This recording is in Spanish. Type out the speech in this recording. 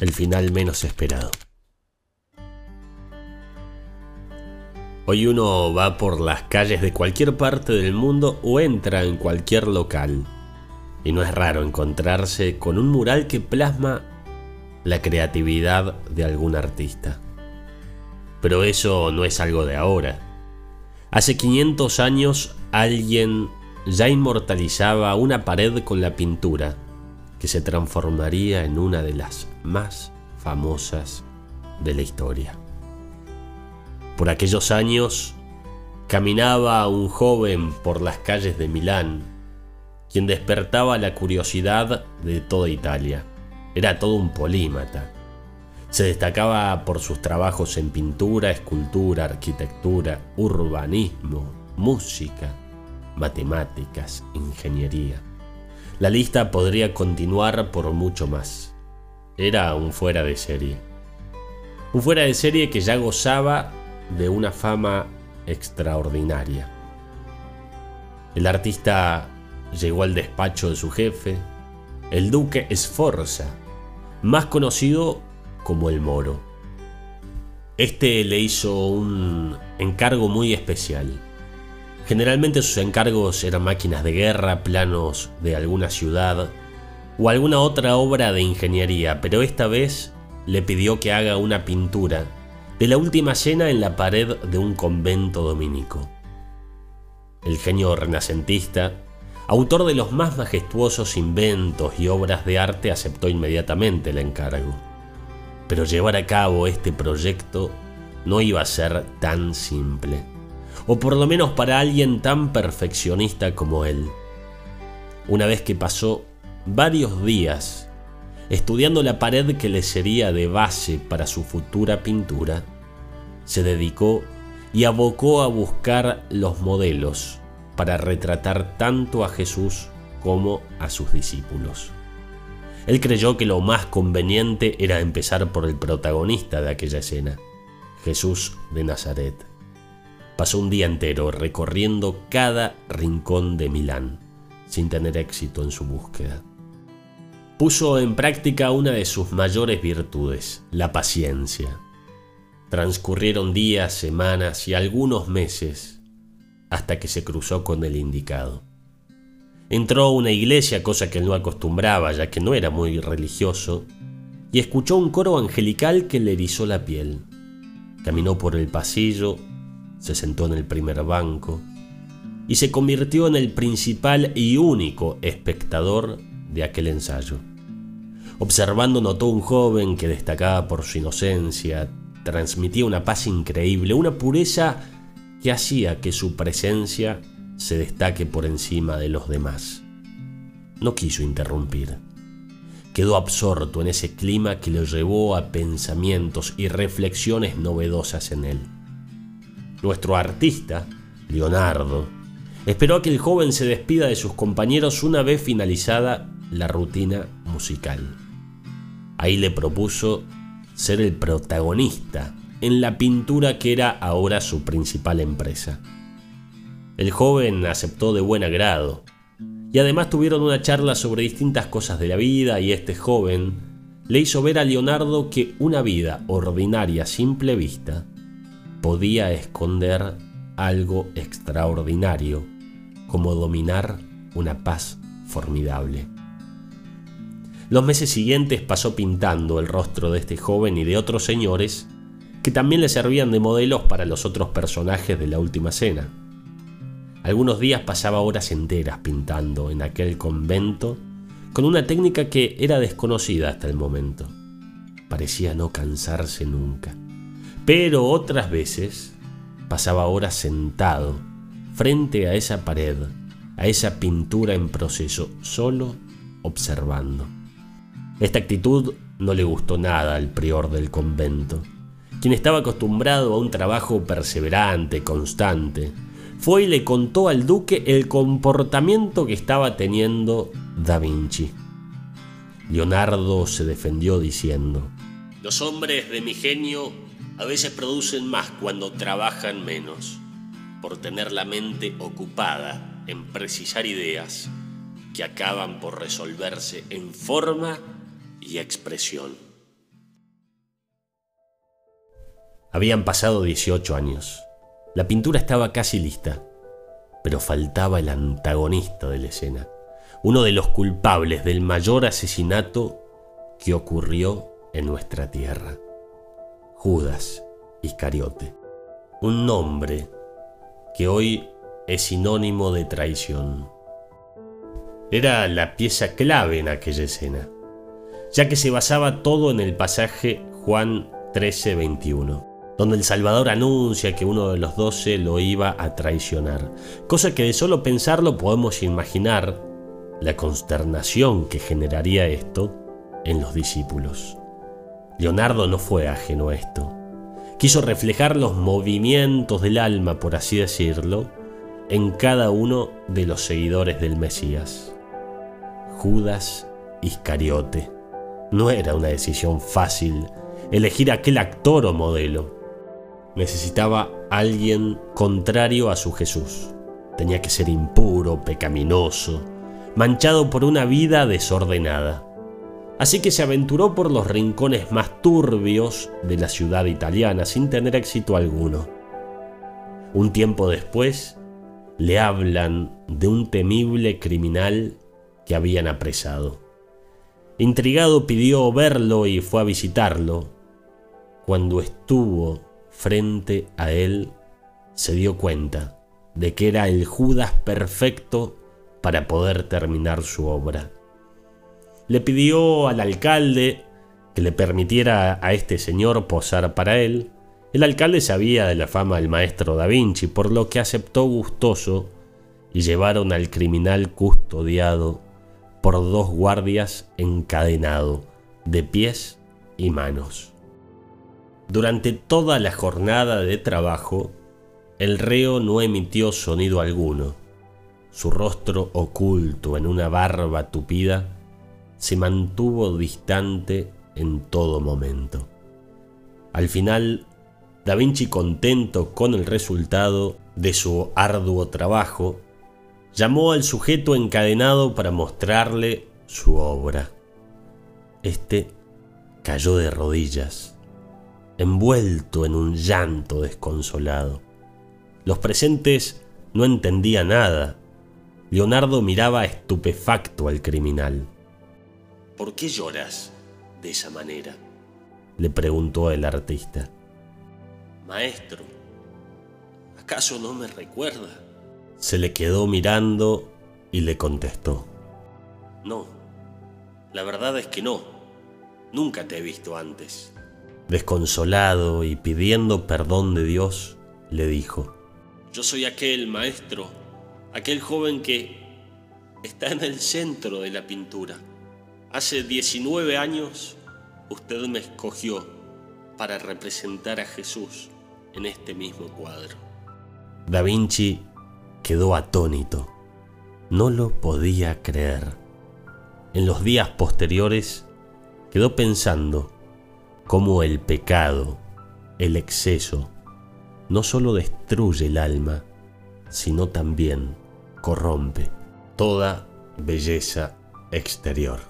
el final menos esperado. Hoy uno va por las calles de cualquier parte del mundo o entra en cualquier local y no es raro encontrarse con un mural que plasma la creatividad de algún artista. Pero eso no es algo de ahora. Hace 500 años alguien ya inmortalizaba una pared con la pintura que se transformaría en una de las más famosas de la historia. Por aquellos años caminaba un joven por las calles de Milán, quien despertaba la curiosidad de toda Italia. Era todo un polímata. Se destacaba por sus trabajos en pintura, escultura, arquitectura, urbanismo, música, matemáticas, ingeniería. La lista podría continuar por mucho más. Era un fuera de serie. Un fuera de serie que ya gozaba de una fama extraordinaria. El artista llegó al despacho de su jefe, el duque Sforza, más conocido como el Moro. Este le hizo un encargo muy especial. Generalmente sus encargos eran máquinas de guerra, planos de alguna ciudad o alguna otra obra de ingeniería, pero esta vez le pidió que haga una pintura de la última cena en la pared de un convento dominico. El genio renacentista autor de los más majestuosos inventos y obras de arte, aceptó inmediatamente el encargo. Pero llevar a cabo este proyecto no iba a ser tan simple, o por lo menos para alguien tan perfeccionista como él. Una vez que pasó varios días estudiando la pared que le sería de base para su futura pintura, se dedicó y abocó a buscar los modelos para retratar tanto a Jesús como a sus discípulos. Él creyó que lo más conveniente era empezar por el protagonista de aquella escena, Jesús de Nazaret. Pasó un día entero recorriendo cada rincón de Milán, sin tener éxito en su búsqueda. Puso en práctica una de sus mayores virtudes, la paciencia. Transcurrieron días, semanas y algunos meses hasta que se cruzó con el indicado. Entró a una iglesia, cosa que él no acostumbraba, ya que no era muy religioso, y escuchó un coro angelical que le erizó la piel. Caminó por el pasillo, se sentó en el primer banco y se convirtió en el principal y único espectador de aquel ensayo. Observando notó un joven que destacaba por su inocencia, transmitía una paz increíble, una pureza que hacía que su presencia se destaque por encima de los demás. No quiso interrumpir. Quedó absorto en ese clima que lo llevó a pensamientos y reflexiones novedosas en él. Nuestro artista, Leonardo, esperó a que el joven se despida de sus compañeros una vez finalizada la rutina musical. Ahí le propuso ser el protagonista en la pintura que era ahora su principal empresa. El joven aceptó de buen agrado y además tuvieron una charla sobre distintas cosas de la vida y este joven le hizo ver a Leonardo que una vida ordinaria simple vista podía esconder algo extraordinario como dominar una paz formidable. Los meses siguientes pasó pintando el rostro de este joven y de otros señores que también le servían de modelos para los otros personajes de la última cena. Algunos días pasaba horas enteras pintando en aquel convento con una técnica que era desconocida hasta el momento. Parecía no cansarse nunca. Pero otras veces pasaba horas sentado frente a esa pared, a esa pintura en proceso, solo observando. Esta actitud no le gustó nada al prior del convento quien estaba acostumbrado a un trabajo perseverante, constante, fue y le contó al duque el comportamiento que estaba teniendo Da Vinci. Leonardo se defendió diciendo, Los hombres de mi genio a veces producen más cuando trabajan menos, por tener la mente ocupada en precisar ideas que acaban por resolverse en forma y expresión. Habían pasado 18 años. La pintura estaba casi lista, pero faltaba el antagonista de la escena, uno de los culpables del mayor asesinato que ocurrió en nuestra tierra. Judas Iscariote, un nombre que hoy es sinónimo de traición. Era la pieza clave en aquella escena, ya que se basaba todo en el pasaje Juan 13:21 donde el Salvador anuncia que uno de los doce lo iba a traicionar, cosa que de solo pensarlo podemos imaginar la consternación que generaría esto en los discípulos. Leonardo no fue ajeno a esto. Quiso reflejar los movimientos del alma, por así decirlo, en cada uno de los seguidores del Mesías. Judas Iscariote. No era una decisión fácil elegir aquel actor o modelo necesitaba alguien contrario a su Jesús. Tenía que ser impuro, pecaminoso, manchado por una vida desordenada. Así que se aventuró por los rincones más turbios de la ciudad italiana sin tener éxito alguno. Un tiempo después, le hablan de un temible criminal que habían apresado. Intrigado pidió verlo y fue a visitarlo. Cuando estuvo frente a él, se dio cuenta de que era el Judas perfecto para poder terminar su obra. Le pidió al alcalde que le permitiera a este señor posar para él. El alcalde sabía de la fama del maestro da Vinci, por lo que aceptó gustoso y llevaron al criminal custodiado por dos guardias encadenado, de pies y manos. Durante toda la jornada de trabajo, el reo no emitió sonido alguno. Su rostro oculto en una barba tupida se mantuvo distante en todo momento. Al final, Da Vinci, contento con el resultado de su arduo trabajo, llamó al sujeto encadenado para mostrarle su obra. Este cayó de rodillas envuelto en un llanto desconsolado. Los presentes no entendían nada. Leonardo miraba estupefacto al criminal. ¿Por qué lloras de esa manera? le preguntó el artista. Maestro, ¿acaso no me recuerda? Se le quedó mirando y le contestó. No, la verdad es que no. Nunca te he visto antes. Desconsolado y pidiendo perdón de Dios, le dijo, Yo soy aquel maestro, aquel joven que está en el centro de la pintura. Hace 19 años usted me escogió para representar a Jesús en este mismo cuadro. Da Vinci quedó atónito. No lo podía creer. En los días posteriores quedó pensando cómo el pecado, el exceso, no solo destruye el alma, sino también corrompe toda belleza exterior.